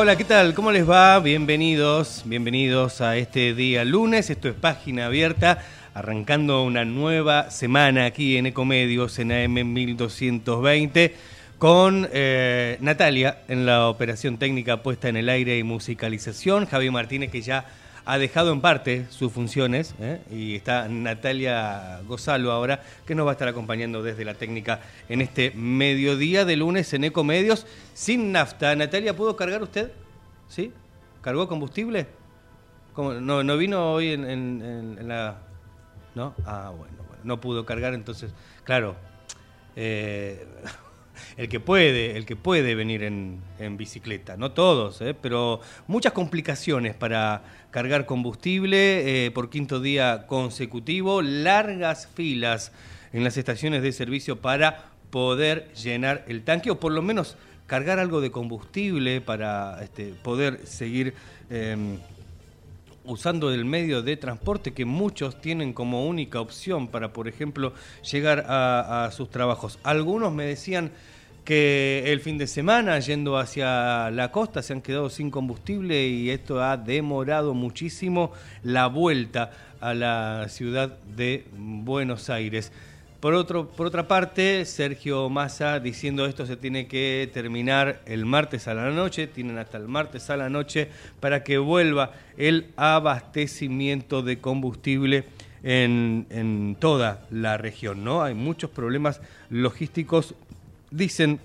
Hola, ¿qué tal? ¿Cómo les va? Bienvenidos, bienvenidos a este día lunes. Esto es Página Abierta, arrancando una nueva semana aquí en Ecomedios en AM 1220 con eh, Natalia en la operación técnica puesta en el aire y musicalización, Javier Martínez que ya ha dejado en parte sus funciones ¿eh? y está Natalia Gozalo ahora, que nos va a estar acompañando desde la técnica en este mediodía de lunes en Ecomedios sin nafta. Natalia, ¿pudo cargar usted? ¿Sí? ¿Cargó combustible? No, no vino hoy en, la... ¿No? Ah, bueno, bueno, no pudo cargar, entonces, claro. Eh, el que puede, el que puede venir en, bicicleta, no todos, ¿eh? pero muchas complicaciones para cargar combustible eh, por quinto día consecutivo, largas filas en las estaciones de servicio para poder llenar el tanque o por lo menos cargar algo de combustible para este, poder seguir em, usando el medio de transporte que muchos tienen como única opción para, por ejemplo, llegar a sus trabajos. Algunos me decían que el fin de semana yendo hacia la costa se han quedado sin combustible y esto ha demorado muchísimo la vuelta a la ciudad de Buenos Aires. Por, otro, por otra parte, Sergio Massa diciendo esto se tiene que terminar el martes a la noche, tienen hasta el martes a la noche para que vuelva el abastecimiento de combustible en, en toda la región. ¿no? Hay muchos problemas logísticos Dicen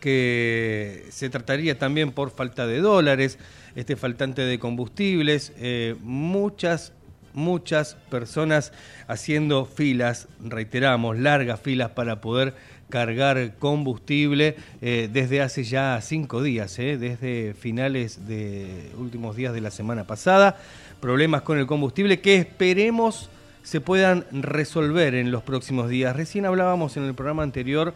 que se trataría también por falta de dólares, este faltante de combustibles, eh, muchas, muchas personas haciendo filas, reiteramos, largas filas para poder cargar combustible eh, desde hace ya cinco días, eh, desde finales de últimos días de la semana pasada. Problemas con el combustible que esperemos se puedan resolver en los próximos días. Recién hablábamos en el programa anterior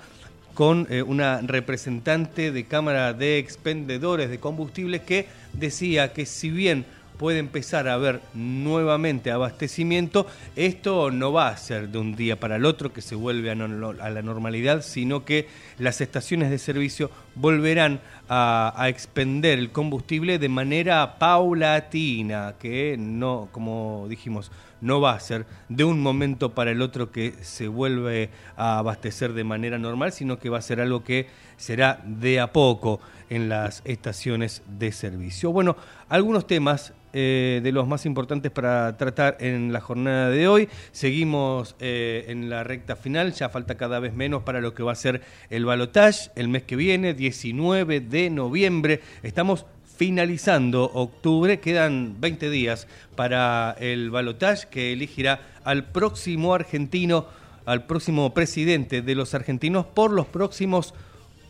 con eh, una representante de Cámara de Expendedores de Combustibles que decía que si bien puede empezar a haber nuevamente abastecimiento, esto no va a ser de un día para el otro que se vuelve a, la normalidad, sino que las estaciones de servicio volverán a, a, expender el combustible de manera paulatina, que no, como dijimos, no va a ser de un momento para el otro que se vuelve a abastecer de manera normal, sino que va a ser algo que será de a poco en las estaciones de servicio. Bueno, algunos temas eh, de los más importantes para tratar en la jornada de hoy. Seguimos eh, en la recta final, ya falta cada vez menos para lo que va a ser el balotage el mes que viene, 19 de noviembre. Estamos finalizando octubre. Quedan 20 días para el balotaje que elegirá al próximo argentino, al próximo presidente de los argentinos por los próximos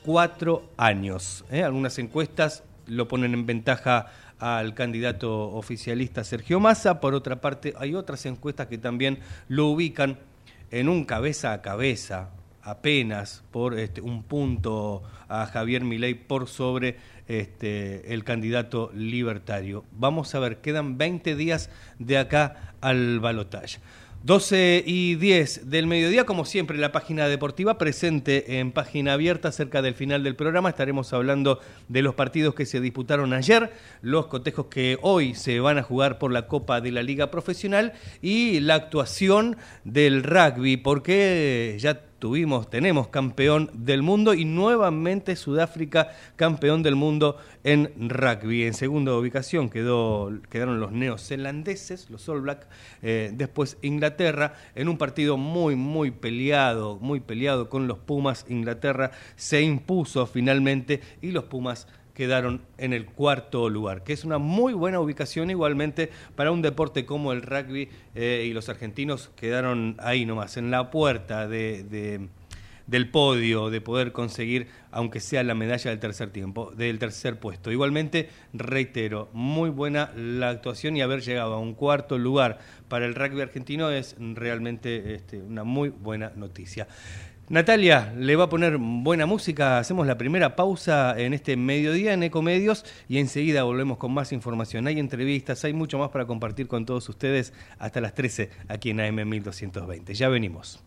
cuatro años. ¿eh? Algunas encuestas lo ponen en ventaja al candidato oficialista Sergio Massa. Por otra parte, hay otras encuestas que también lo ubican en un cabeza a cabeza, apenas por este, un punto a Javier Milei por sobre este, el candidato libertario. Vamos a ver, quedan 20 días de acá al balotaje. 12 y 10 del mediodía, como siempre, la página deportiva presente en página abierta cerca del final del programa. Estaremos hablando de los partidos que se disputaron ayer, los cotejos que hoy se van a jugar por la Copa de la Liga Profesional y la actuación del rugby, porque ya tuvimos, tenemos campeón del mundo y nuevamente Sudáfrica campeón del mundo en rugby. En segunda ubicación quedó, quedaron los neozelandeses, los All Black, eh, después Inglaterra, en un partido muy, muy peleado, muy peleado con los Pumas. Inglaterra se impuso finalmente y los Pumas quedaron en el cuarto lugar, que es una muy buena ubicación igualmente para un deporte como el rugby eh, y los argentinos quedaron ahí nomás, en la puerta de, del podio, de poder conseguir, aunque sea la medalla del tercer tiempo, del tercer puesto. Igualmente, reitero, muy buena la actuación y haber llegado a un cuarto lugar para el rugby argentino es realmente este, una muy buena noticia. Natalia le va a poner buena música. Hacemos la primera pausa en este mediodía en Ecomedios y enseguida volvemos con más información. Hay entrevistas, hay mucho más para compartir con todos ustedes hasta las 13 aquí en AM 1220. Ya venimos.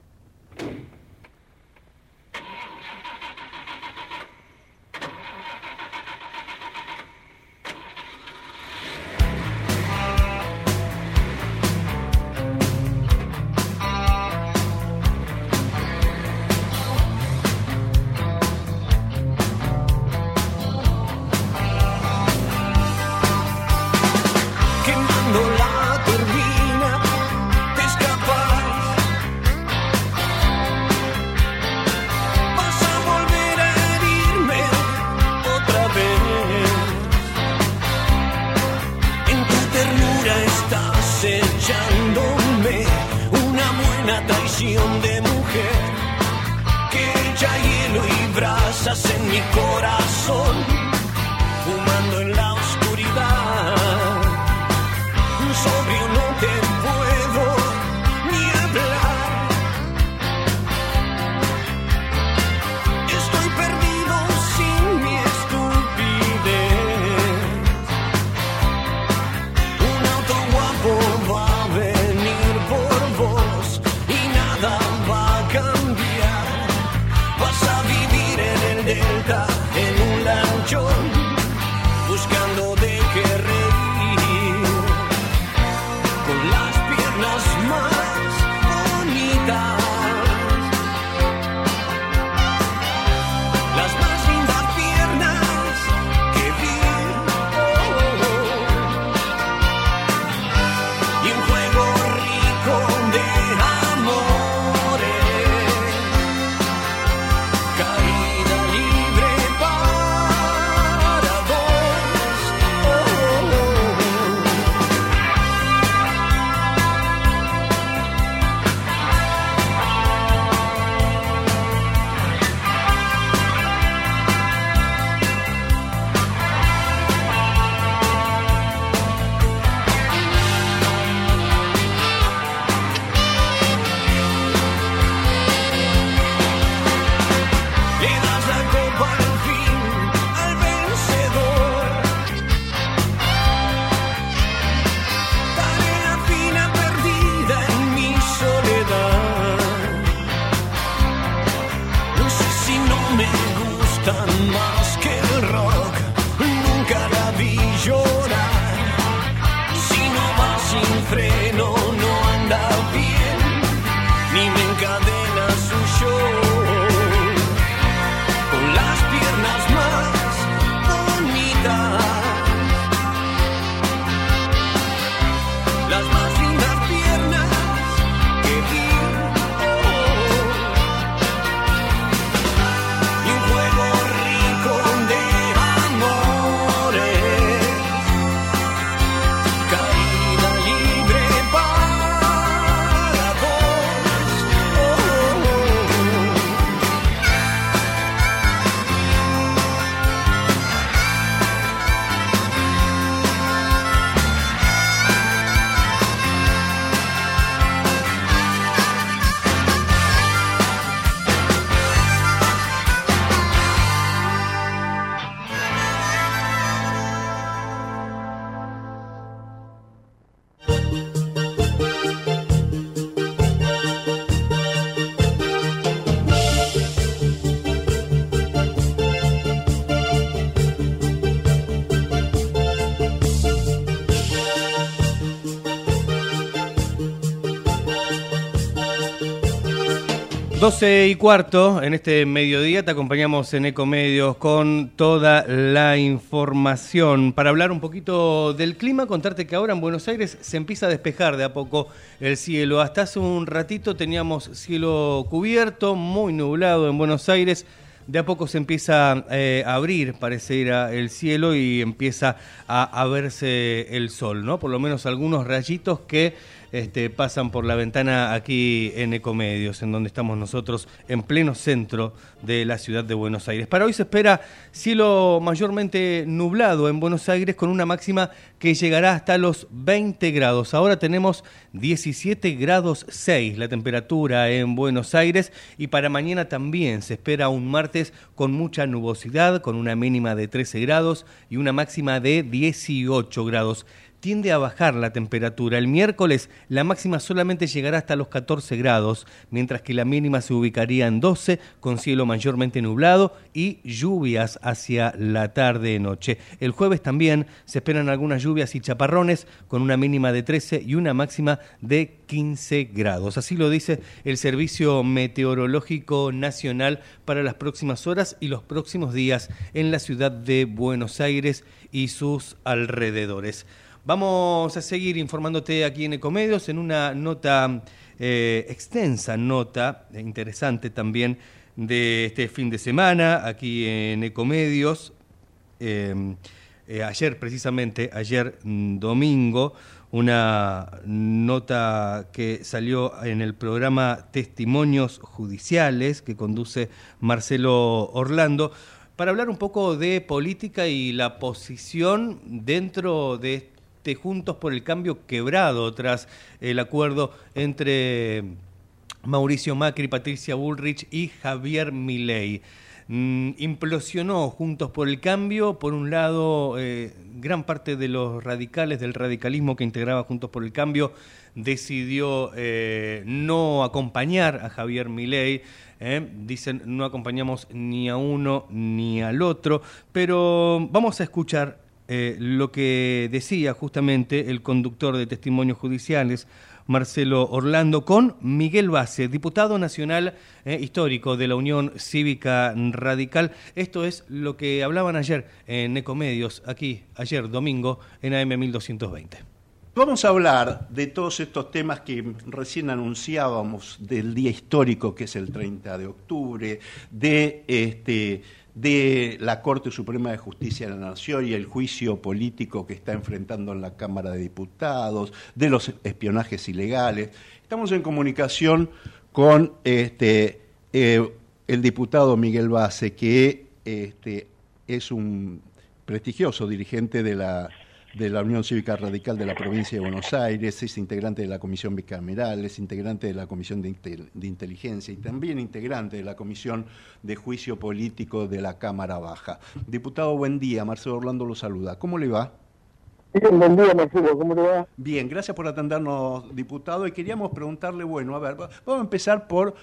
12 y cuarto, en este mediodía te acompañamos en Ecomedios con toda la información. Para hablar un poquito del clima, contarte que ahora en Buenos Aires se empieza a despejar de a poco el cielo. Hasta hace un ratito teníamos cielo cubierto, muy nublado en Buenos Aires. De a poco se empieza eh, a abrir, parece ir el cielo y empieza a, a verse el sol, ¿no? Por lo menos algunos rayitos que este, pasan por la ventana aquí en Ecomedios, en donde estamos nosotros en pleno centro de la ciudad de Buenos Aires. Para hoy se espera cielo mayormente nublado en Buenos Aires con una máxima que llegará hasta los 20 grados. Ahora tenemos 17 grados 6 la temperatura en Buenos Aires y para mañana también se espera un martes con mucha nubosidad, con una mínima de 13 grados y una máxima de 18 grados tiende a bajar la temperatura. El miércoles la máxima solamente llegará hasta los 14 grados, mientras que la mínima se ubicaría en 12 con cielo mayormente nublado y lluvias hacia la tarde-noche. El jueves también se esperan algunas lluvias y chaparrones con una mínima de 13 y una máxima de 15 grados. Así lo dice el Servicio Meteorológico Nacional para las próximas horas y los próximos días en la ciudad de Buenos Aires y sus alrededores. Vamos a seguir informándote aquí en Ecomedios en una nota, eh, extensa nota, interesante también, de este fin de semana aquí en Ecomedios. Eh, eh, ayer, precisamente, ayer mm, domingo, una nota que salió en el programa Testimonios Judiciales que conduce Marcelo Orlando para hablar un poco de política y la posición dentro de Juntos por el Cambio quebrado tras el acuerdo entre Mauricio Macri, Patricia Bullrich y Javier Milei. Mm, implosionó Juntos por el Cambio, por un lado, eh, gran parte de los radicales, del radicalismo que integraba Juntos por el Cambio, decidió eh, no acompañar a Javier Milei. Eh. Dicen, no acompañamos ni a uno ni al otro, pero vamos a escuchar eh, lo que decía justamente el conductor de testimonios judiciales, Marcelo Orlando, con Miguel Base, diputado nacional eh, histórico de la Unión Cívica Radical. Esto es lo que hablaban ayer en Ecomedios, aquí, ayer domingo, en AM 1220. Vamos a hablar de todos estos temas que recién anunciábamos del día histórico que es el 30 de octubre, de este de la Corte Suprema de Justicia de la Nación y el juicio político que está enfrentando en la Cámara de Diputados, de los espionajes ilegales. Estamos en comunicación con este, eh, el diputado Miguel Base, que este, es un prestigioso dirigente de la de la Unión Cívica Radical de la provincia de Buenos Aires, es integrante de la Comisión Bicameral, es integrante de la Comisión de, Inteligencia y también integrante de la Comisión de Juicio Político de la Cámara Baja. Diputado, buen día. Marcelo Orlando lo saluda. ¿Cómo le va? Bien, buen día, Marcelo. ¿Cómo le va? Bien, gracias por atendernos, diputado. Y queríamos preguntarle, bueno, a ver, vamos a empezar por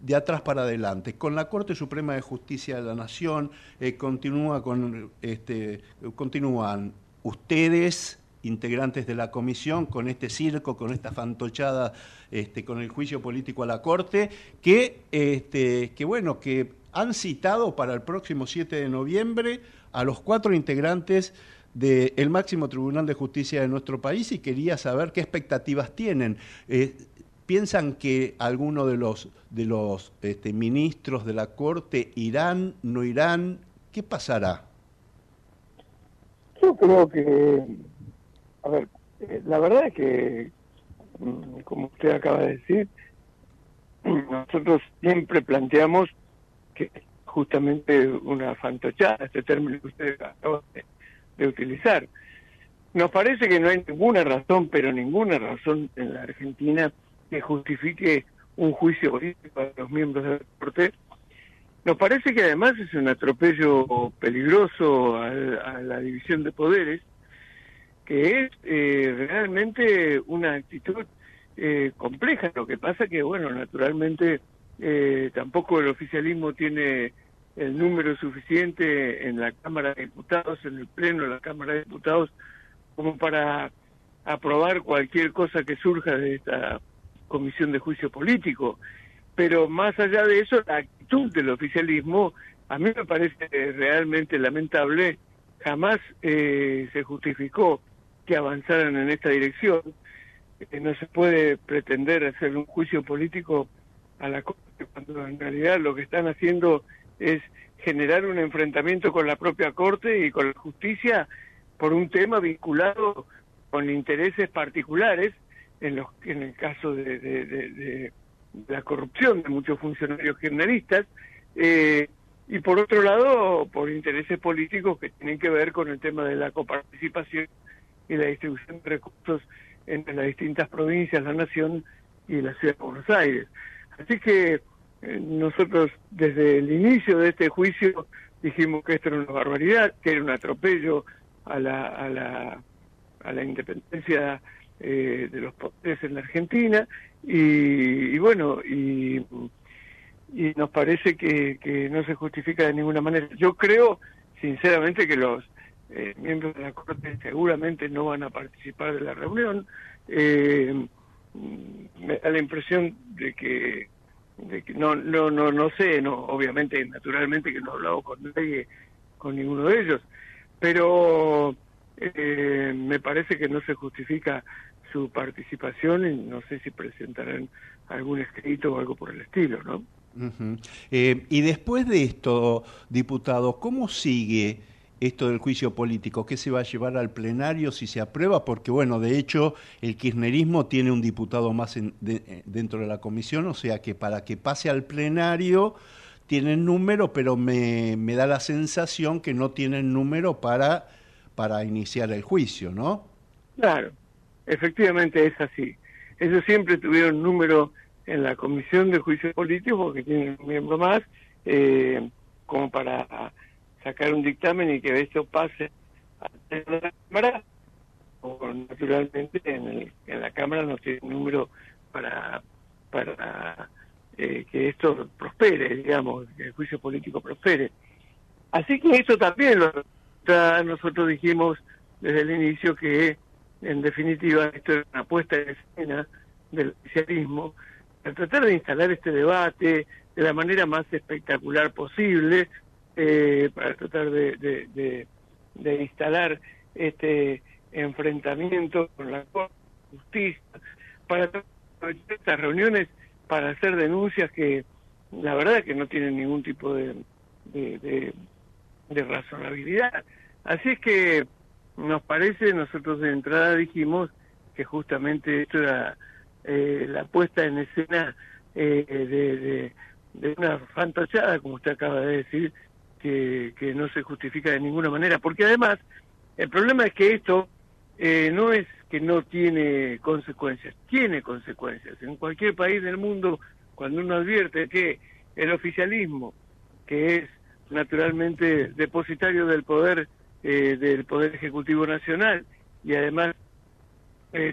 de atrás para adelante. Con la Corte Suprema de Justicia de la Nación eh, continúa con este continúan ustedes, integrantes de la comisión, con este circo, con esta fantochada, este, con el juicio político a la Corte, que, este, que, bueno, que han citado para el próximo 7 de noviembre a los cuatro integrantes del máximo Tribunal de Justicia de nuestro país y quería saber qué expectativas tienen. Eh, ¿Piensan que alguno de los, este, ministros de la Corte irán, no irán? ¿Qué pasará? Creo que, a ver, eh, la verdad es que, mm, como usted acaba de decir, nosotros siempre planteamos que justamente una fantochada, este término que usted acaba de, utilizar. Nos parece que no hay ninguna razón, pero ninguna razón en la Argentina que justifique un juicio político a los miembros de la Corte nos parece que además es un atropello peligroso a, la división de poderes, que es eh, realmente una actitud eh, compleja. Lo que pasa que, bueno, naturalmente eh, tampoco el oficialismo tiene el número suficiente en la Cámara de Diputados, en el Pleno de la Cámara de Diputados, como para aprobar cualquier cosa que surja de esta comisión de juicio político pero más allá de eso, la actitud del oficialismo a mí me parece realmente lamentable, jamás eh, se justificó que avanzaran en esta dirección. Eh, no se puede pretender hacer un juicio político a la Corte cuando en realidad lo que están haciendo es generar un enfrentamiento con la propia Corte y con la justicia por un tema vinculado con intereses particulares, en, los, en el caso de, de, la corrupción de muchos funcionarios generalistas, eh, y por otro lado, por intereses políticos que tienen que ver con el tema de la coparticipación y la distribución de recursos entre las distintas provincias, la nación y la ciudad de Buenos Aires. Así que eh, nosotros desde el inicio de este juicio dijimos que esto era una barbaridad, que era un atropello a la, a la, a la independencia eh, de los poderes en la Argentina y, bueno, y, y nos parece que, que no se justifica de ninguna manera. Yo creo sinceramente que los eh, miembros de la Corte seguramente no van a participar de la reunión. Eh, me da la impresión de que, de que no, no, no, no sé, no, obviamente, naturalmente que no he hablado con nadie, con ninguno de ellos, pero eh, me parece que no se justifica su participación y no sé si presentarán algún escrito o algo por el estilo, ¿no? Eh, y después de esto, diputado, ¿cómo sigue esto del juicio político? ¿Qué se va a llevar al plenario si se aprueba? Porque, bueno, de hecho, el kirchnerismo tiene un diputado más en, dentro de la comisión, o sea que para que pase al plenario tienen número, pero me, me da la sensación que no tienen número para, para iniciar el juicio, ¿no? Claro, efectivamente es así. Ellos siempre tuvieron número en la Comisión de Juicio Político, porque tienen un miembro más, eh, como para sacar un dictamen y que esto pase a la Cámara, o naturalmente en, en la Cámara no tiene número para, para eh, que esto prospere, digamos, que el juicio político prospere. Así que eso también lo, nosotros dijimos desde el inicio que en definitiva esto es una puesta en escena del oficialismo tratar de instalar este debate de la manera más espectacular posible, eh, para tratar de, de, instalar este enfrentamiento con la justicia, para estas reuniones para hacer denuncias que la verdad que no tienen ningún tipo de, de razonabilidad. Así es que nos parece, nosotros de entrada dijimos que justamente esto era eh, la puesta en escena eh, de, de, una fantasía, como usted acaba de decir, que, que no se justifica de ninguna manera. Porque además, el problema es que esto eh, no es que no tiene consecuencias, tiene consecuencias. En cualquier país del mundo, cuando uno advierte que el oficialismo, que es naturalmente depositario del poder del poder ejecutivo nacional y además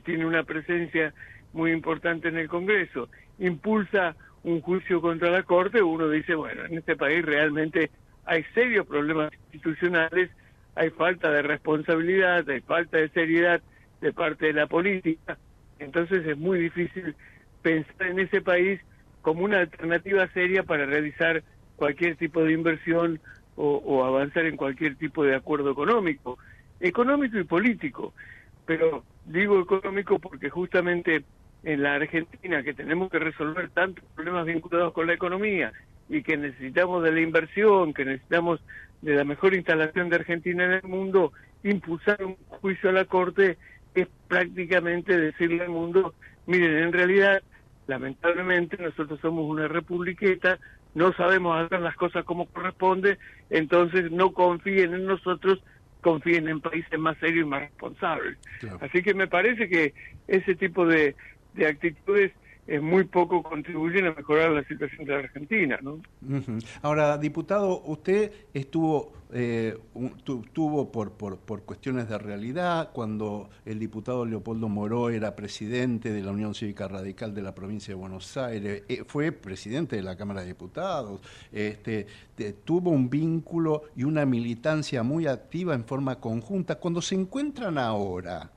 tiene una presencia muy importante en el Congreso, impulsa un juicio contra la Corte, uno dice, bueno, en este país realmente hay serios problemas institucionales, hay falta de responsabilidad, hay falta de seriedad de parte de la política, entonces es muy difícil pensar en ese país como una alternativa seria para realizar cualquier tipo de inversión o, o avanzar en cualquier tipo de acuerdo económico, económico y político. Pero digo económico porque justamente en la Argentina, que tenemos que resolver tantos problemas vinculados con la economía y que necesitamos de la inversión, que necesitamos de la mejor instalación de Argentina en el mundo, impulsar un juicio a la Corte es prácticamente decirle al mundo, miren, en realidad, lamentablemente, nosotros somos una republiqueta, no sabemos hacer las cosas como corresponde, entonces no confíen en nosotros, confíen en países más serios y más responsables. Así que me parece que ese tipo de, de actitudes es muy poco contribuyen a mejorar la situación de la Argentina. ¿no? Ahora, diputado, usted estuvo, eh, tuvo por, por, por, cuestiones de realidad, cuando el diputado Leopoldo Moró era presidente de la Unión Cívica Radical de la provincia de Buenos Aires, eh, fue presidente de la Cámara de Diputados, este, tuvo un vínculo y una militancia muy activa en forma conjunta. Cuando se encuentran ahora,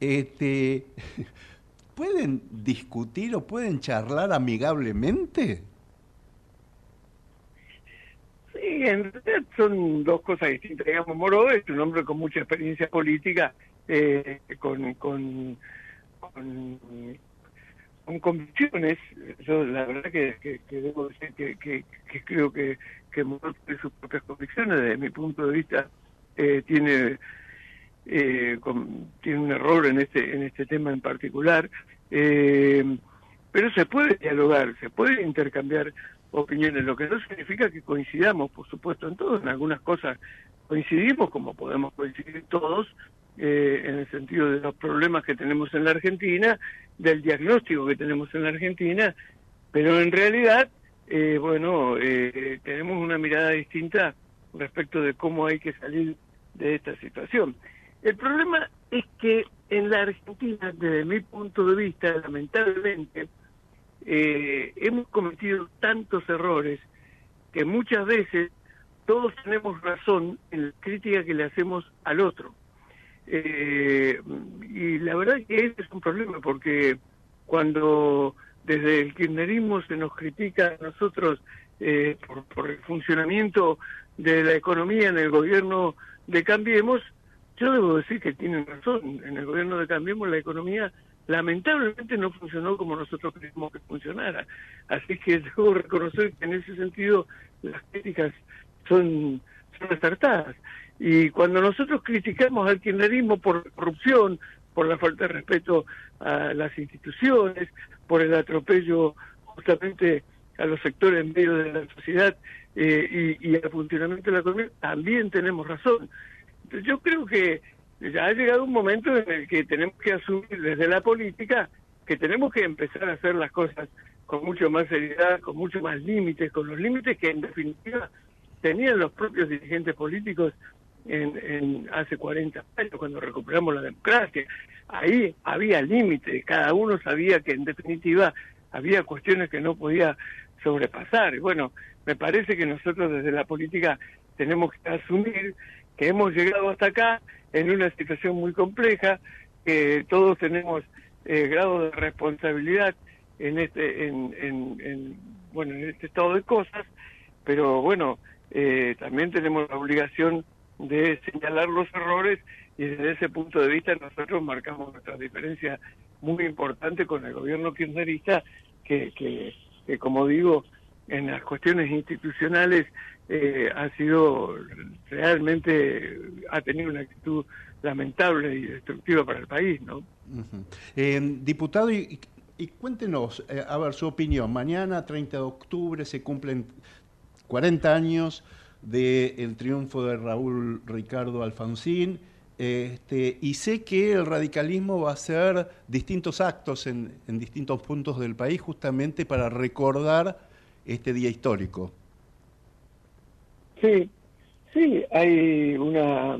este ¿pueden discutir o pueden charlar amigablemente? Sí, en realidad son dos cosas distintas. Digamos, Moro es un hombre con mucha experiencia política, eh, con, con, con, convicciones. Yo la verdad que, debo decir que, creo que, que Moro tiene sus propias convicciones. Desde mi punto de vista, eh, tiene eh, tiene un error en este en este tema en particular eh, pero se puede dialogar se puede intercambiar opiniones lo que no significa que coincidamos por supuesto en todo en algunas cosas coincidimos como podemos coincidir todos eh, en el sentido de los problemas que tenemos en la Argentina del diagnóstico que tenemos en la Argentina pero en realidad eh, bueno tenemos una mirada distinta respecto de cómo hay que salir de esta situación. El problema es que en la Argentina, desde mi punto de vista, lamentablemente, eh, hemos cometido tantos errores que muchas veces todos tenemos razón en la crítica que le hacemos al otro. Eh, y la verdad que ese es un problema porque cuando desde el kirchnerismo se nos critica a nosotros eh, por, por, el funcionamiento de la economía en el gobierno de Cambiemos, yo debo decir que tienen razón. En el gobierno de Cambiemos la economía lamentablemente no funcionó como nosotros queríamos que funcionara. Así que debo reconocer que en ese sentido las críticas son, son acertadas. Y cuando nosotros criticamos al kirchnerismo por corrupción, por la falta de respeto a las instituciones, por el atropello justamente a los sectores en medio de la sociedad eh, y, y al funcionamiento de la economía, también tenemos razón. Yo creo que ya ha llegado un momento en el que tenemos que asumir desde la política que tenemos que empezar a hacer las cosas con mucho más seriedad, con mucho más límites, con los límites que en definitiva tenían los propios dirigentes políticos en, en hace 40 años, cuando recuperamos la democracia. Ahí había límites, cada uno sabía que en definitiva había cuestiones que no podía sobrepasar. Bueno, me parece que nosotros desde la política tenemos que asumir que hemos llegado hasta acá en una situación muy compleja, que todos tenemos eh, grado de responsabilidad en este, en, en, bueno, en este estado de cosas, pero bueno, eh, también tenemos la obligación de señalar los errores y desde ese punto de vista nosotros marcamos nuestra diferencia muy importante con el gobierno kirchnerista que, que, que como digo, en las cuestiones institucionales eh, ha sido realmente, ha tenido una actitud lamentable y destructiva para el país, ¿no? eh, diputado, y, y cuéntenos, eh, a ver, su opinión. Mañana, 30 de octubre, se cumplen 40 años del triunfo de Raúl Ricardo Alfonsín. Este, y sé que el radicalismo va a hacer distintos actos en, en distintos puntos del país justamente para recordar este día histórico. Sí, sí, hay una,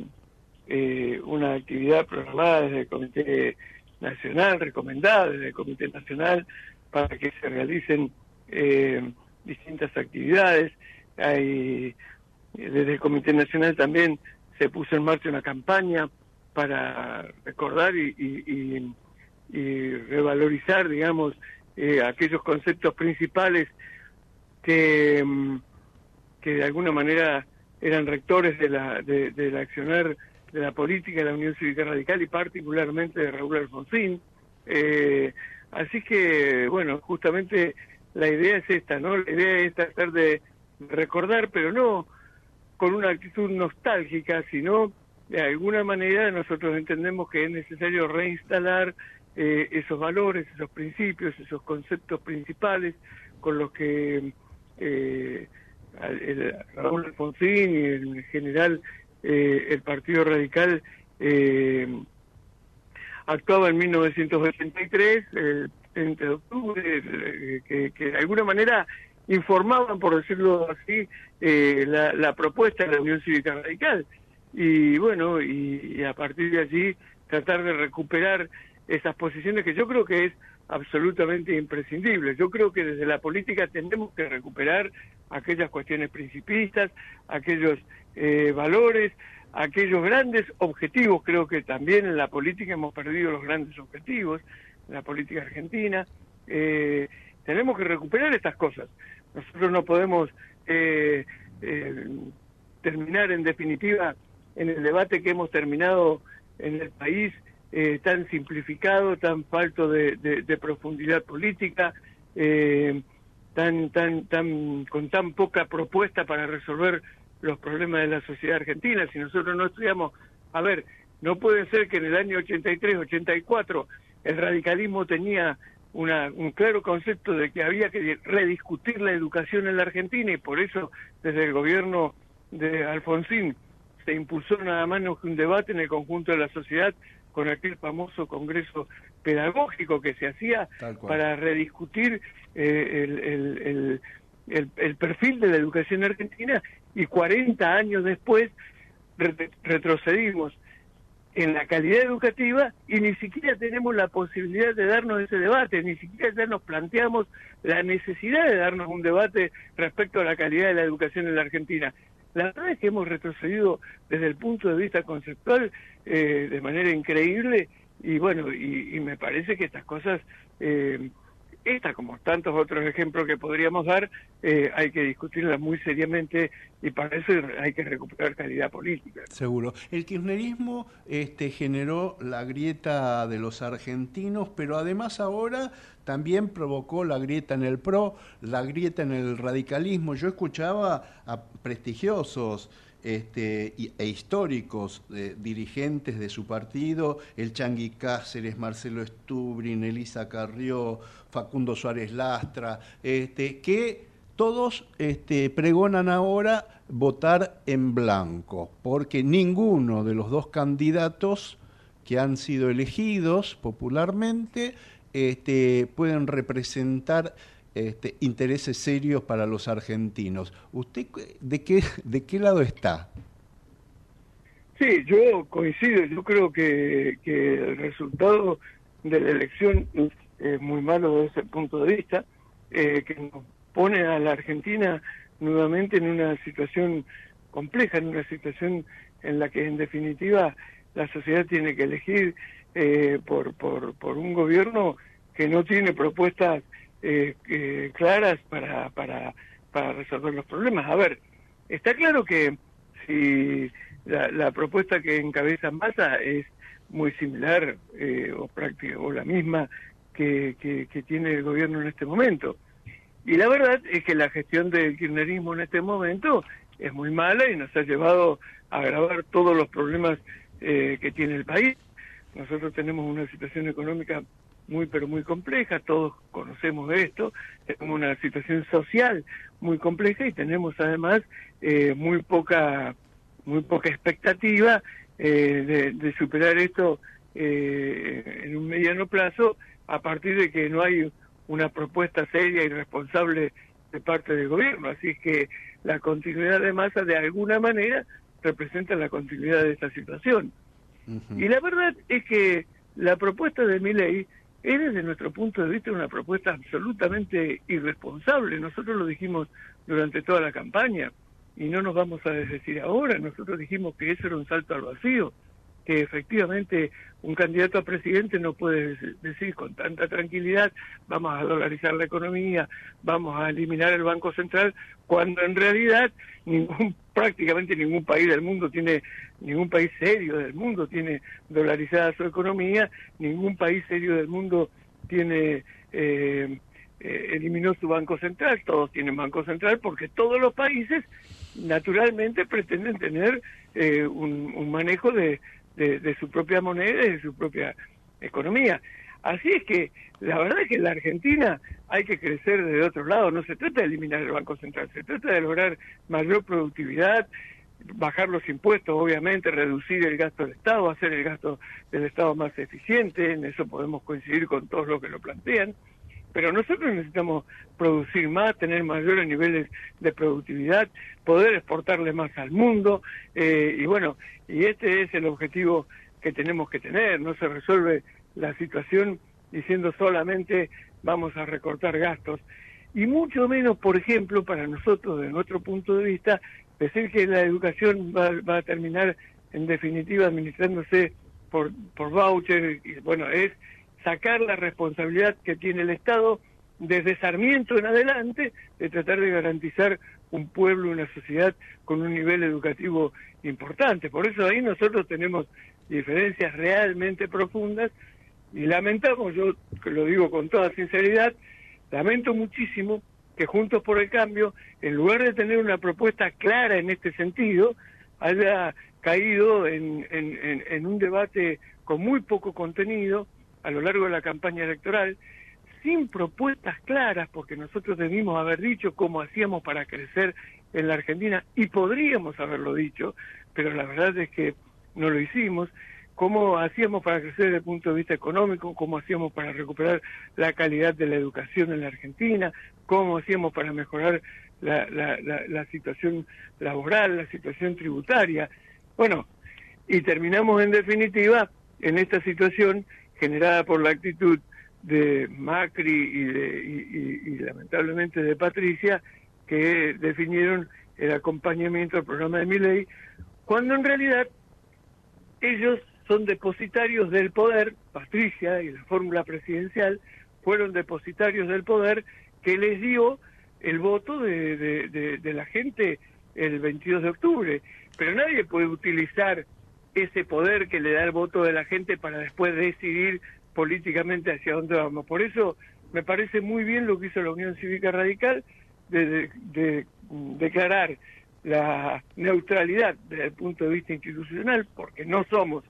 eh, una actividad programada desde el Comité Nacional, recomendada desde el Comité Nacional, para que se realicen eh, distintas actividades. Hay, desde el Comité Nacional también se puso en marcha una campaña para recordar y, y, y, revalorizar, digamos, eh, aquellos conceptos principales que, mm, que de alguna manera eran rectores de la, de, del accionar de la política de la Unión Cívica Radical y particularmente de Raúl Alfonsín. Eh, así que, bueno, justamente la idea es esta, ¿no? La idea es tratar de recordar, pero no con una actitud nostálgica, sino de alguna manera nosotros entendemos que es necesario reinstalar eh, esos valores, esos principios, esos conceptos principales con los que eh, el, Raúl Alfonsín y en general eh, el Partido Radical eh, actuaba en 1983, el 30 de octubre, eh, que, de alguna manera informaban, por decirlo así, eh, la, la, propuesta de la Unión Cívica Radical. Y bueno, y a partir de allí tratar de recuperar esas posiciones que yo creo que es absolutamente imprescindible. Yo creo que desde la política tenemos que recuperar aquellas cuestiones principistas, aquellos eh, valores, aquellos grandes objetivos. Creo que también en la política hemos perdido los grandes objetivos. la política argentina. Eh, tenemos que recuperar estas cosas. Nosotros no podemos eh, eh, terminar en definitiva en el debate que hemos terminado en el país eh, tan simplificado, tan falto de, profundidad política, tan, tan, tan, con tan poca propuesta para resolver los problemas de la sociedad argentina. Si nosotros no estudiamos, a ver, no puede ser que en el año 83, 84 el radicalismo tenía un claro concepto de que había que rediscutir la educación en la Argentina y por eso desde el gobierno de Alfonsín se impulsó nada más que un debate en el conjunto de la sociedad con aquel famoso congreso pedagógico que se hacía para rediscutir eh, el, el, perfil de la educación argentina y 40 años después retrocedimos en la calidad educativa y ni siquiera tenemos la posibilidad de darnos ese debate, ni siquiera ya nos planteamos la necesidad de darnos un debate respecto a la calidad de la educación en la Argentina. La verdad es que hemos retrocedido desde el punto de vista conceptual eh, de manera increíble y bueno, y, me parece que estas cosas eh, esta, como tantos otros ejemplos que podríamos dar, eh, hay que discutirla muy seriamente y para eso hay que recuperar calidad política. Seguro. El kirchnerismo este, generó la grieta de los argentinos, pero además ahora también provocó la grieta en el PRO, la grieta en el radicalismo. Yo escuchaba a prestigiosos este, e históricos dirigentes de su partido, el Changui Cáceres, Marcelo Estubrin, Elisa Carrió, Facundo Suárez Lastra, este, que todos este, pregonan ahora votar en blanco, porque ninguno de los dos candidatos que han sido elegidos popularmente este, pueden representar este, intereses serios para los argentinos. ¿Usted de qué, de qué lado está? Sí, yo coincido, yo creo que, el resultado de la elección es muy malo desde ese punto de vista, eh, que nos pone a la Argentina nuevamente en una situación compleja, en una situación en la que en definitiva la sociedad tiene que elegir eh, por, por, por un gobierno que no tiene propuestas eh, eh, claras para, para, para resolver los problemas. A ver, está claro que si la, propuesta que encabeza Massa es muy similar eh, o, práctica, o la misma que, que, tiene el gobierno en este momento. Y la verdad es que la gestión del kirchnerismo en este momento es muy mala y nos ha llevado a agravar todos los problemas eh, que tiene el país. Nosotros tenemos una situación económica muy pero muy compleja, todos conocemos esto, tenemos una situación social muy compleja y tenemos además eh, muy poca muy poca expectativa eh, de, superar esto eh, en un mediano plazo a partir de que no hay una propuesta seria y responsable de parte del gobierno. Así es que la continuidad de masa de alguna manera representa la continuidad de esta situación. Y la verdad es que la propuesta de mi ley es desde nuestro punto de vista una propuesta absolutamente irresponsable. Nosotros lo dijimos durante toda la campaña y no nos vamos a desdecir ahora. Nosotros dijimos que eso era un salto al vacío, que efectivamente un candidato a presidente no puede decir con tanta tranquilidad vamos a dolarizar la economía, vamos a eliminar el Banco Central, cuando en realidad ningún prácticamente ningún país del mundo tiene ningún país serio del mundo tiene dolarizada su economía, ningún país serio del mundo tiene eh, eh, eliminó su banco central, todos tienen banco central porque todos los países naturalmente pretenden tener eh, un, manejo de, de, su propia moneda y de su propia economía. Así es que la verdad es que en la Argentina hay que crecer de otro lado, no se trata de eliminar el Banco Central, se trata de lograr mayor productividad, bajar los impuestos, obviamente, reducir el gasto del Estado, hacer el gasto del Estado más eficiente, en eso podemos coincidir con todos los que lo plantean, pero nosotros necesitamos producir más, tener mayores niveles de productividad, poder exportarle más al mundo, eh, y bueno, y este es el objetivo que tenemos que tener, no se resuelve la situación diciendo solamente vamos a recortar gastos, y mucho menos, por ejemplo, para nosotros, de nuestro punto de vista, decir que la educación va, a terminar en definitiva administrándose por, por voucher, y bueno, es sacar la responsabilidad que tiene el Estado desde Sarmiento en adelante de tratar de garantizar un pueblo, una sociedad con un nivel educativo importante. Por eso ahí nosotros tenemos diferencias realmente profundas y lamentamos, yo lo digo con toda sinceridad, lamento muchísimo que Juntos por el Cambio, en lugar de tener una propuesta clara en este sentido, haya caído en, un debate con muy poco contenido a lo largo de la campaña electoral, sin propuestas claras, porque nosotros debimos haber dicho cómo hacíamos para crecer en la Argentina, y podríamos haberlo dicho, pero la verdad es que no lo hicimos, cómo hacíamos para crecer desde el punto de vista económico, cómo hacíamos para recuperar la calidad de la educación en la Argentina, cómo hacíamos para mejorar la, la, la situación laboral, la situación tributaria. Bueno, y terminamos en definitiva en esta situación generada por la actitud de Macri y, de, y, lamentablemente de Patricia, que definieron el acompañamiento al programa de Miley, cuando en realidad ellos son depositarios del poder, Patricia y la fórmula presidencial fueron depositarios del poder que les dio el voto de la gente el 22 de octubre. Pero nadie puede utilizar ese poder que le da el voto de la gente para después decidir políticamente hacia dónde vamos. Por eso me parece muy bien lo que hizo la Unión Cívica Radical de, declarar la neutralidad desde el punto de vista institucional, porque no somos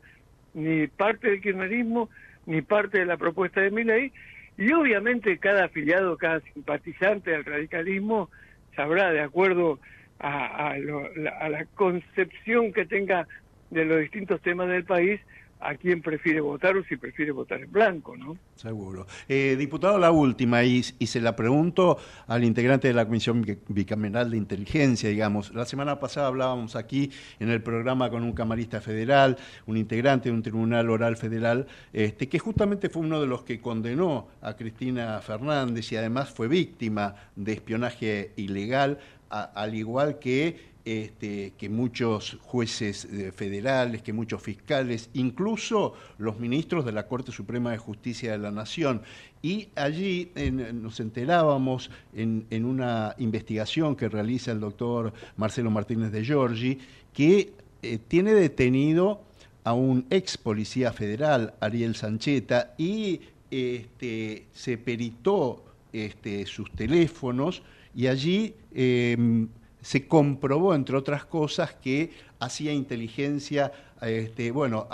ni parte del kirchnerismo ni parte de la propuesta de mi ley, y obviamente cada afiliado, cada simpatizante del radicalismo sabrá, de acuerdo a la concepción que tenga de los distintos temas del país, a quién prefiere votar o si prefiere votar en blanco, ¿no? Seguro. Eh, diputado, la última, y, y, se la pregunto al integrante de la Comisión Bicameral de Inteligencia, digamos. La semana pasada hablábamos aquí en el programa con un camarista federal, un integrante de un tribunal oral federal, este, que justamente fue uno de los que condenó a Cristina Fernández y además fue víctima de espionaje ilegal, al igual que este, que muchos jueces eh, federales, que muchos fiscales, incluso los ministros de la Corte Suprema de Justicia de la Nación. Y allí nos enterábamos en, una investigación que realiza el doctor Marcelo Martínez de Giorgi, que eh, tiene detenido a un ex policía federal, Ariel Sancheta, y este, se peritó este, sus teléfonos y allí em, se comprobó, entre otras cosas, que hacía inteligencia, este, bueno,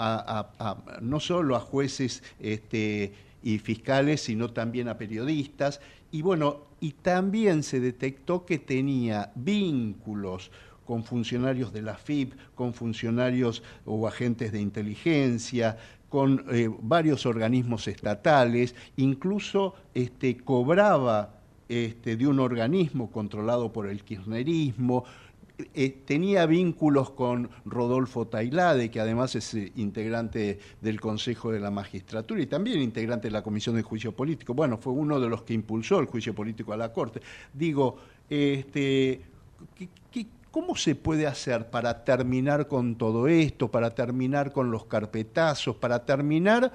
no solo a jueces este, y fiscales, sino también a periodistas. Y bueno, y también se detectó que tenía vínculos con funcionarios de la FIP, con funcionarios o agentes de inteligencia, con eh, varios organismos estatales, incluso este, cobraba este, de un organismo controlado por el kirchnerismo, eh, tenía vínculos con Rodolfo Tailade, que además es eh, integrante del Consejo de la Magistratura y también integrante de la Comisión de Juicio Político. Bueno, fue uno de los que impulsó el juicio político a la Corte. Digo, este, cómo se puede hacer para terminar con todo esto, para terminar con los carpetazos, para terminar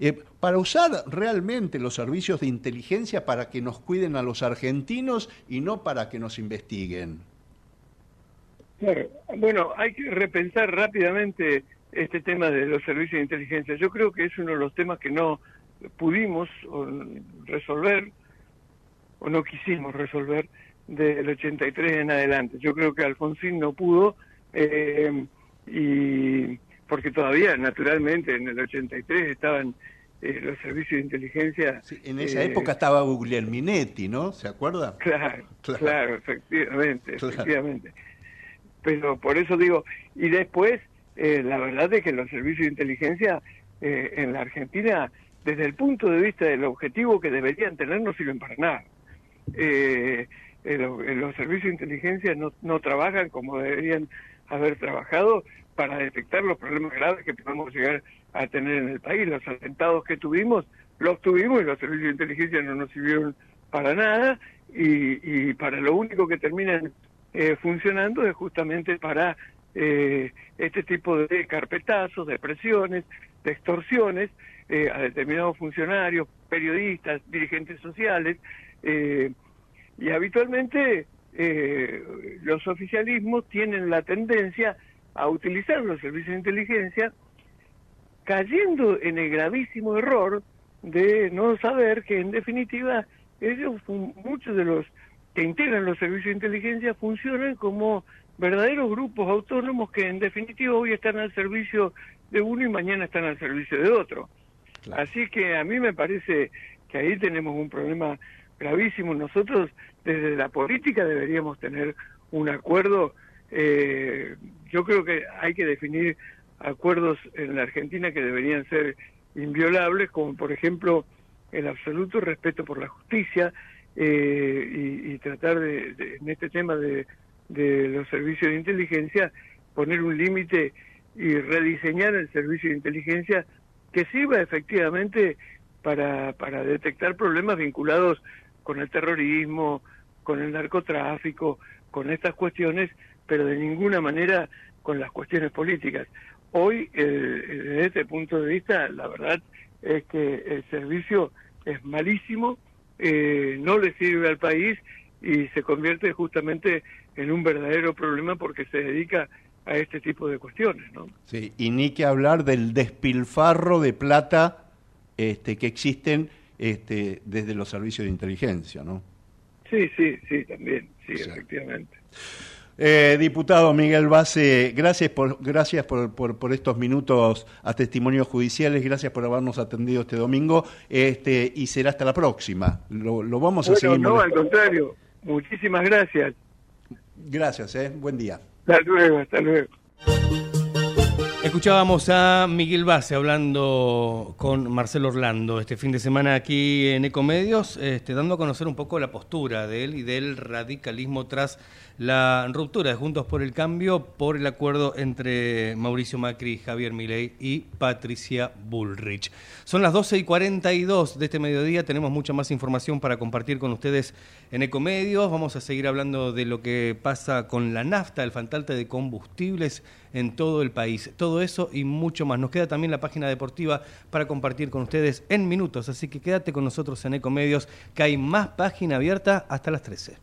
eh, para usar realmente los servicios de inteligencia para que nos cuiden a los argentinos y no para que nos investiguen. Bueno, hay que repensar rápidamente este tema de los servicios de inteligencia. Yo creo que es uno de los temas que no pudimos resolver o no quisimos resolver del 83 en adelante. Yo creo que Alfonsín no pudo eh, y porque todavía, naturalmente, en el 83 estaban eh, los servicios de inteligencia. en esa eh, época estaba Guglielminetti, ¿no? ¿Se acuerda? Claro, claro, efectivamente, efectivamente. Pero por eso digo, y después, eh, la verdad es que los servicios de inteligencia en la Argentina, desde el punto de vista del objetivo que deberían tener, no sirven para nada. los servicios de inteligencia no, no trabajan como deberían haber trabajado para detectar los problemas graves que podemos llegar a tener en el país. Los atentados que tuvimos, los tuvimos y los servicios de inteligencia no nos sirvieron para nada y, para lo único que terminan eh, funcionando es justamente para eh, este tipo de carpetazos, de presiones, de extorsiones eh, a determinados funcionarios, periodistas, dirigentes sociales, eh, y habitualmente eh, los oficialismos tienen la tendencia a utilizar los servicios de inteligencia cayendo en el gravísimo error de no saber que en definitiva ellos, muchos de los que integran los servicios de inteligencia funcionan como verdaderos grupos autónomos que en definitiva hoy están al servicio de uno y mañana están al servicio de otro. Así que a mí me parece que ahí tenemos un problema gravísimo. Nosotros desde la política deberíamos tener un acuerdo. Eh, yo creo que hay que definir acuerdos en la Argentina que deberían ser inviolables, como por ejemplo el absoluto respeto por la justicia eh, y, tratar de, en este tema de, de los servicios de inteligencia poner un límite y rediseñar el servicio de inteligencia que sirva efectivamente para, para detectar problemas vinculados con el terrorismo, con el narcotráfico, con estas cuestiones, pero de ninguna manera con las cuestiones políticas. Hoy, eh, desde este punto de vista, la verdad es que el servicio es malísimo, eh, no le sirve al país y se convierte justamente en un verdadero problema porque se dedica a este tipo de cuestiones, ¿no? Sí, y ni que hablar del despilfarro de plata este, que existen este, desde los servicios de inteligencia, ¿no? Sí, sí, sí, también, sí, efectivamente. Eh, diputado Miguel Base, gracias por gracias por, por, estos minutos a testimonios judiciales, gracias por habernos atendido este domingo, este y será hasta la próxima. Lo, vamos a seguir. No, al contrario, muchísimas gracias. Gracias, eh. buen día. Hasta luego, hasta luego. Escuchábamos a Miguel Base hablando con Marcelo Orlando este fin de semana aquí en Ecomedios, este, dando a conocer un poco la postura de él y del radicalismo tras la ruptura de Juntos por el Cambio por el acuerdo entre Mauricio Macri, Javier Milei y Patricia Bullrich. Son las 12 y 42 de este mediodía, tenemos mucha más información para compartir con ustedes en Ecomedios. Vamos a seguir hablando de lo que pasa con la nafta, el faltante de combustibles en todo el país. Todo eso y mucho más. Nos queda también la página deportiva para compartir con ustedes en minutos, así que quédate con nosotros en Ecomedios, que hay más página abierta hasta las 13.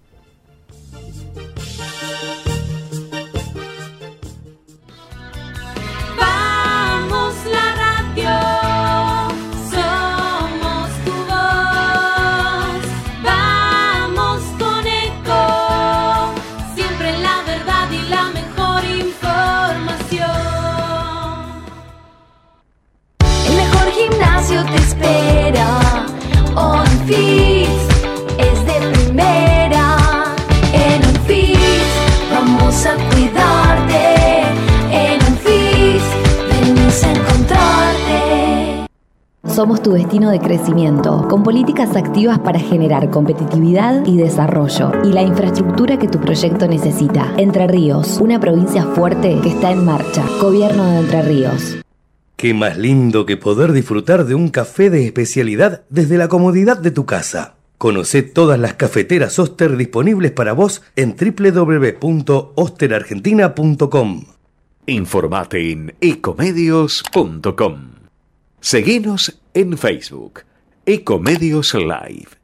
Somos tu destino de crecimiento, con políticas activas para generar competitividad y desarrollo, y la infraestructura que tu proyecto necesita. Entre Ríos, una provincia fuerte que está en marcha. Gobierno de Entre Ríos. Qué más lindo que poder disfrutar de un café de especialidad desde la comodidad de tu casa. Conoce todas las cafeteras Oster disponibles para vos en www.osterargentina.com. Informate en ecomedios.com. Seguinos en Facebook, Ecomedios Live.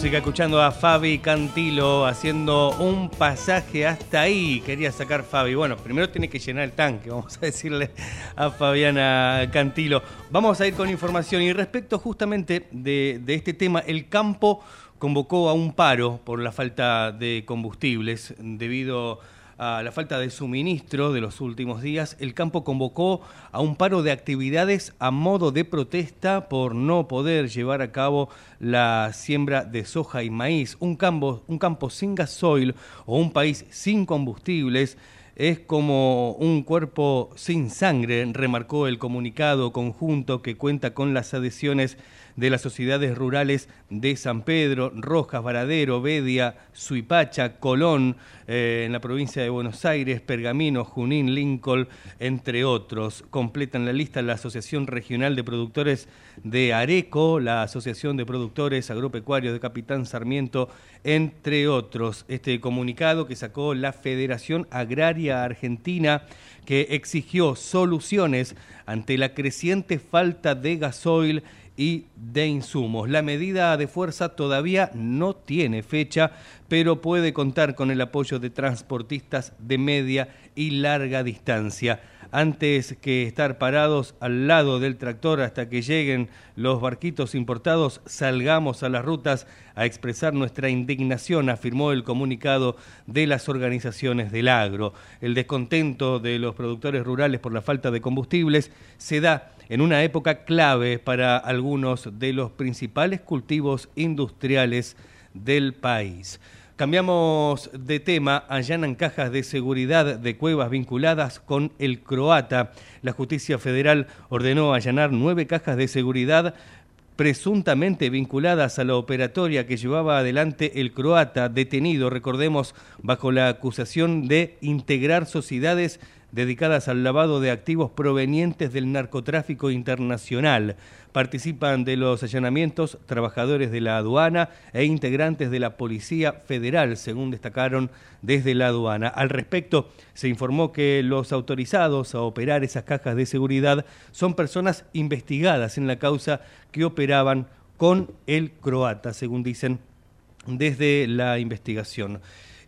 Música, escuchando a Fabi Cantilo haciendo un pasaje hasta ahí. Quería sacar Fabi. Bueno, primero tiene que llenar el tanque, vamos a decirle a Fabiana Cantilo. Vamos a ir con información y respecto justamente de, de este tema, el campo convocó a un paro por la falta de combustibles debido a la falta de suministro de los últimos días, el campo convocó a un paro de actividades a modo de protesta por no poder llevar a cabo la siembra de soja y maíz. Un campo, un campo sin gasoil o un país sin combustibles es como un cuerpo sin sangre, remarcó el comunicado conjunto que cuenta con las adhesiones de las sociedades rurales de San Pedro, Rojas, Varadero, Bedia, Suipacha, Colón, eh, en la provincia de Buenos Aires, Pergamino, Junín, Lincoln, entre otros. Completan la lista la Asociación Regional de Productores de Areco, la Asociación de Productores Agropecuarios de Capitán Sarmiento, entre otros. Este comunicado que sacó la Federación Agraria Argentina que exigió soluciones ante la creciente falta de gasoil y de insumos. La medida de fuerza todavía no tiene fecha, pero puede contar con el apoyo de transportistas de media y larga distancia. Antes que estar parados al lado del tractor hasta que lleguen los barquitos importados, salgamos a las rutas a expresar nuestra indignación, afirmó el comunicado de las organizaciones del agro. El descontento de los productores rurales por la falta de combustibles se da en una época clave para algunos de los principales cultivos industriales del país. Cambiamos de tema, allanan cajas de seguridad de cuevas vinculadas con el croata. La justicia federal ordenó allanar nueve cajas de seguridad presuntamente vinculadas a la operatoria que llevaba adelante el croata detenido, recordemos, bajo la acusación de integrar sociedades dedicadas al lavado de activos provenientes del narcotráfico internacional. Participan de los allanamientos trabajadores de la aduana e integrantes de la Policía Federal, según destacaron desde la aduana. Al respecto, se informó que los autorizados a operar esas cajas de seguridad son personas investigadas en la causa que operaban con el croata, según dicen desde la investigación.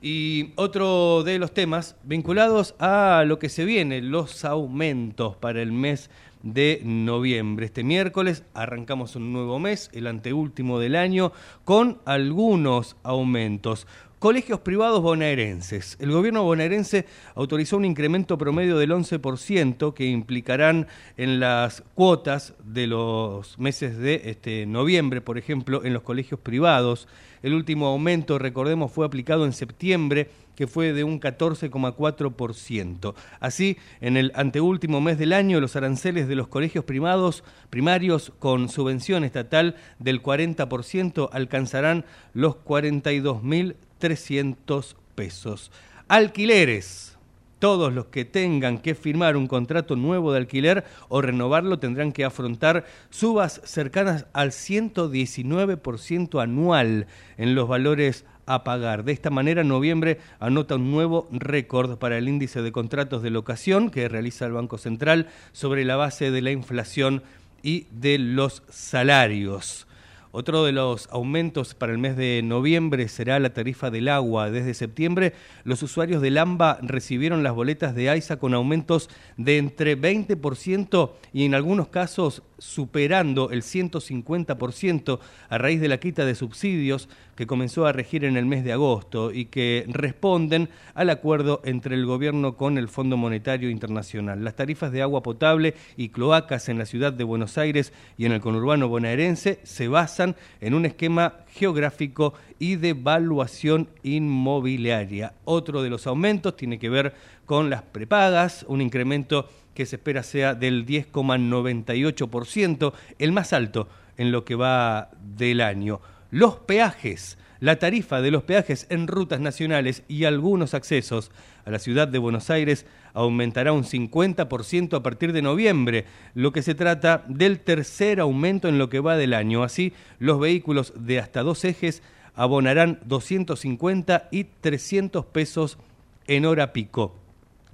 Y otro de los temas vinculados a lo que se viene, los aumentos para el mes de noviembre. Este miércoles arrancamos un nuevo mes, el anteúltimo del año, con algunos aumentos. Colegios privados bonaerenses. El gobierno bonaerense autorizó un incremento promedio del 11% que implicarán en las cuotas de los meses de este, noviembre, por ejemplo, en los colegios privados. El último aumento, recordemos, fue aplicado en septiembre, que fue de un 14,4%. Así, en el anteúltimo mes del año, los aranceles de los colegios primados, primarios con subvención estatal del 40% alcanzarán los 42.000 300 pesos. Alquileres. Todos los que tengan que firmar un contrato nuevo de alquiler o renovarlo tendrán que afrontar subas cercanas al 119% anual en los valores a pagar. De esta manera, noviembre anota un nuevo récord para el índice de contratos de locación que realiza el Banco Central sobre la base de la inflación y de los salarios. Otro de los aumentos para el mes de noviembre será la tarifa del agua. Desde septiembre, los usuarios del AMBA recibieron las boletas de AISA con aumentos de entre 20% y en algunos casos superando el 150% a raíz de la quita de subsidios que comenzó a regir en el mes de agosto y que responden al acuerdo entre el gobierno con el Fondo Monetario Internacional. Las tarifas de agua potable y cloacas en la ciudad de Buenos Aires y en el conurbano bonaerense se basan en un esquema geográfico y de evaluación inmobiliaria. Otro de los aumentos tiene que ver con las prepagas, un incremento que se espera sea del 10,98%, el más alto en lo que va del año. Los peajes, la tarifa de los peajes en rutas nacionales y algunos accesos a la ciudad de Buenos Aires aumentará un 50% a partir de noviembre, lo que se trata del tercer aumento en lo que va del año. Así, los vehículos de hasta dos ejes abonarán 250 y 300 pesos en hora pico.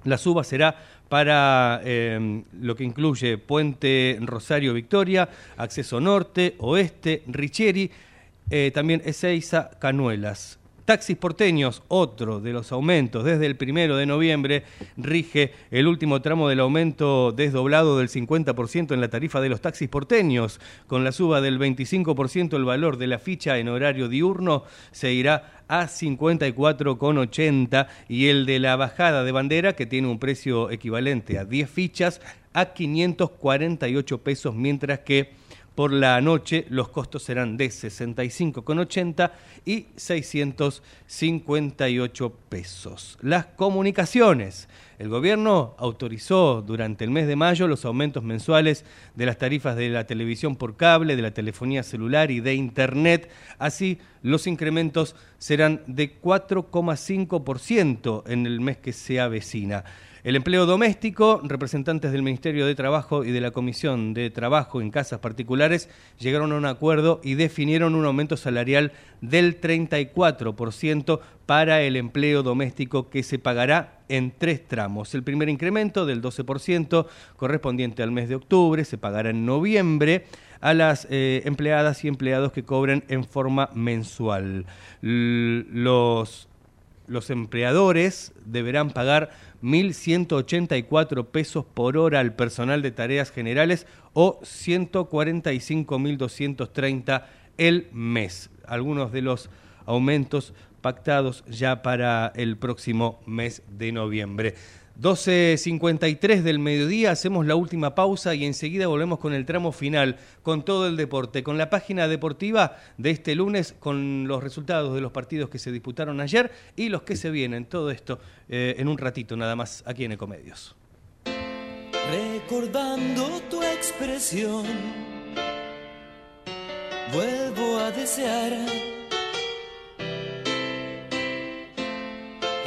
La suba será para em, lo que incluye Puente Rosario Victoria, Acceso Norte, Oeste, Richieri eh, también Ezeiza, Canuelas. Taxis porteños, otro de los aumentos. Desde el primero de noviembre rige el último tramo del aumento desdoblado del 50% en la tarifa de los taxis porteños. Con la suba del 25% el valor de la ficha en horario diurno se irá a 54,80 y el de la bajada de bandera, que tiene un precio equivalente a 10 fichas, a 548 pesos, mientras que por la noche los costos serán de 65,80 y 658 pesos. Las comunicaciones. El gobierno autorizó durante el mes de mayo los aumentos mensuales de las tarifas de la televisión por cable, de la telefonía celular y de Internet. Así, los incrementos serán de 4,5% en el mes que se avecina. El empleo doméstico, representantes del Ministerio de Trabajo y de la Comisión de Trabajo en Casas Particulares llegaron a un acuerdo y definieron un aumento salarial del 34% para el empleo doméstico que se pagará en tres tramos. El primer incremento del 12% correspondiente al mes de octubre se pagará en noviembre a las eh, empleadas y empleados que cobren en forma mensual. los, los empleadores deberán pagar 1.184 pesos por hora al personal de tareas generales o 145.230 el mes. Algunos de los aumentos pactados ya para el próximo mes de noviembre. 12.53 del mediodía, hacemos la última pausa y enseguida volvemos con el tramo final, con todo el deporte, con la página deportiva de este lunes, con los resultados de los partidos que se disputaron ayer y los que se vienen. Todo esto eh, en un ratito nada más aquí en Ecomedios. Recordando tu expresión, vuelvo a desear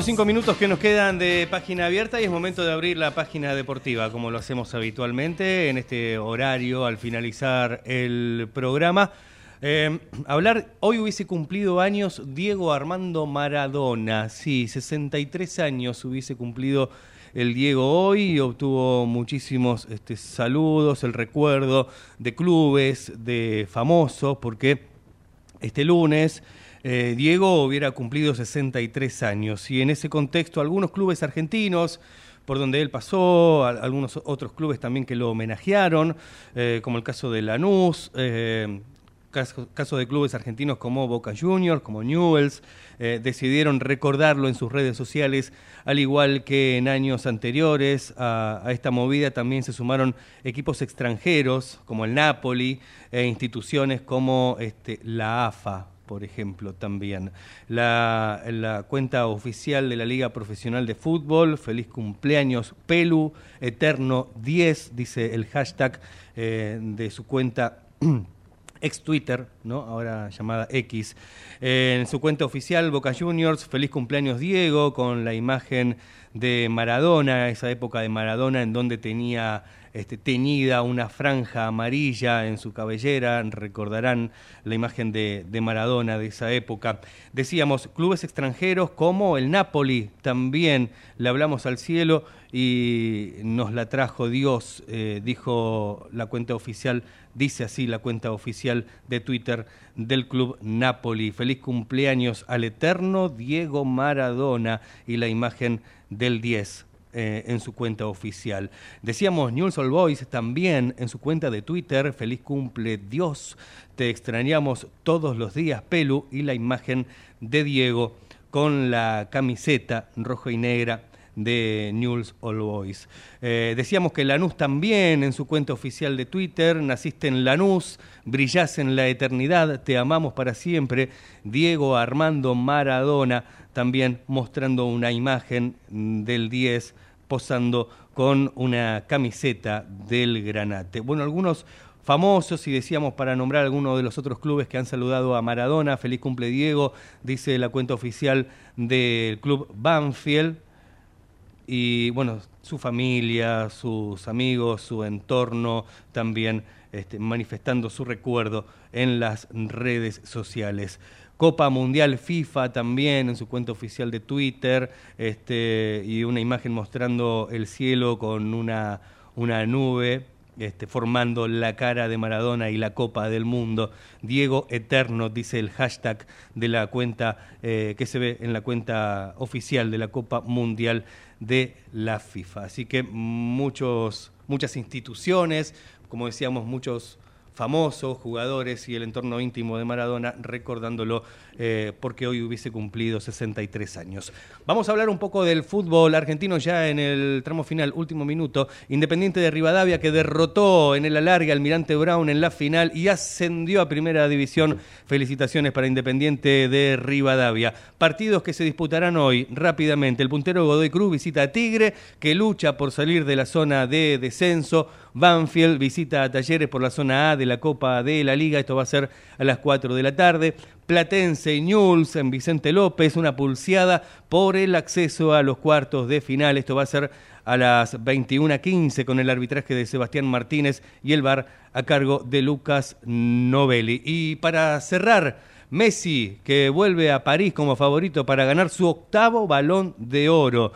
Últimos cinco minutos que nos quedan de página abierta y es momento de abrir la página deportiva, como lo hacemos habitualmente en este horario al finalizar el programa. Eh, hablar, hoy hubiese cumplido años Diego Armando Maradona, sí, 63 años hubiese cumplido el Diego hoy y obtuvo muchísimos este, saludos, el recuerdo de clubes, de famosos, porque este lunes eh, Diego hubiera cumplido 63 años. Y en ese contexto algunos clubes argentinos por donde él pasó, a- algunos otros clubes también que lo homenajearon, eh, como el caso de Lanús, eh, caso, de clubes argentinos como Boca Juniors, como Newells, eh, decidieron recordarlo en sus redes sociales, al igual que en años anteriores. A, a esta movida también se sumaron equipos extranjeros como el Napoli e instituciones como este, la AFA, por ejemplo, también. La, cuenta oficial de la Liga Profesional de Fútbol, feliz cumpleaños, Pelu, Eterno 10, dice el hashtag eh, de su cuenta. ex Twitter, ¿no? ahora llamada X. Eh, en su cuenta oficial, Boca Juniors, feliz cumpleaños Diego, con la imagen de Maradona, esa época de Maradona en donde tenía este, teñida una franja amarilla en su cabellera, recordarán la imagen de, de Maradona de esa época. Decíamos, clubes extranjeros como el Napoli, también le hablamos al cielo y nos la trajo Dios, eh, dijo la cuenta oficial, dice así la cuenta oficial de Twitter del club Napoli. Feliz cumpleaños al eterno Diego Maradona y la imagen del 10 eh, en su cuenta oficial. Decíamos News All Boys también en su cuenta de Twitter, feliz cumple Dios, te extrañamos todos los días, Pelu, y la imagen de Diego con la camiseta rojo y negra de News All Boys. Eh, decíamos que Lanús también en su cuenta oficial de Twitter, naciste en Lanús, brillás en la eternidad, te amamos para siempre. Diego Armando Maradona también mostrando una imagen del 10 posando con una camiseta del Granate. Bueno, algunos famosos y decíamos para nombrar algunos de los otros clubes que han saludado a Maradona, feliz cumple Diego, dice la cuenta oficial del club Banfield y bueno, su familia, sus amigos, su entorno también este, manifestando su recuerdo en las redes sociales. Copa Mundial FIFA también en su cuenta oficial de Twitter este, y una imagen mostrando el cielo con una, una nube este, formando la cara de Maradona y la Copa del Mundo. Diego Eterno, dice el hashtag de la cuenta eh, que se ve en la cuenta oficial de la Copa Mundial de la FIFA. Así que muchos, muchas instituciones, como decíamos, muchos famosos, jugadores y el entorno íntimo de Maradona, recordándolo eh, porque hoy hubiese cumplido 63 años. Vamos a hablar un poco del fútbol argentino ya en el tramo final, último minuto. Independiente de Rivadavia que derrotó en el alargue al Mirante Brown en la final y ascendió a Primera División. Felicitaciones para Independiente de Rivadavia. Partidos que se disputarán hoy rápidamente. El puntero Godoy Cruz visita a Tigre que lucha por salir de la zona de descenso. Banfield visita a Talleres por la zona A de la Copa de la Liga. Esto va a ser a las 4 de la tarde. Platense y Newell's en Vicente López, una pulseada por el acceso a los cuartos de final. Esto va a ser a las 21.15 con el arbitraje de Sebastián Martínez y el VAR a cargo de Lucas Novelli. Y para cerrar, Messi, que vuelve a París como favorito para ganar su octavo balón de oro.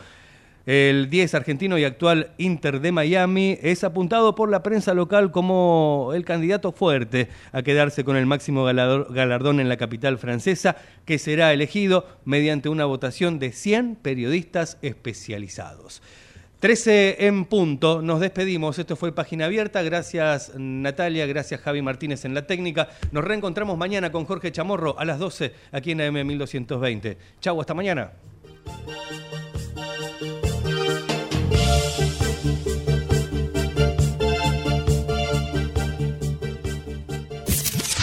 El 10 argentino y actual Inter de Miami es apuntado por la prensa local como el candidato fuerte a quedarse con el máximo galardón en la capital francesa, que será elegido mediante una votación de 100 periodistas especializados. 13 en punto, nos despedimos. Esto fue Página Abierta. Gracias Natalia, gracias Javi Martínez en la técnica. Nos reencontramos mañana con Jorge Chamorro a las 12 aquí en AM 1220. Chau, hasta mañana.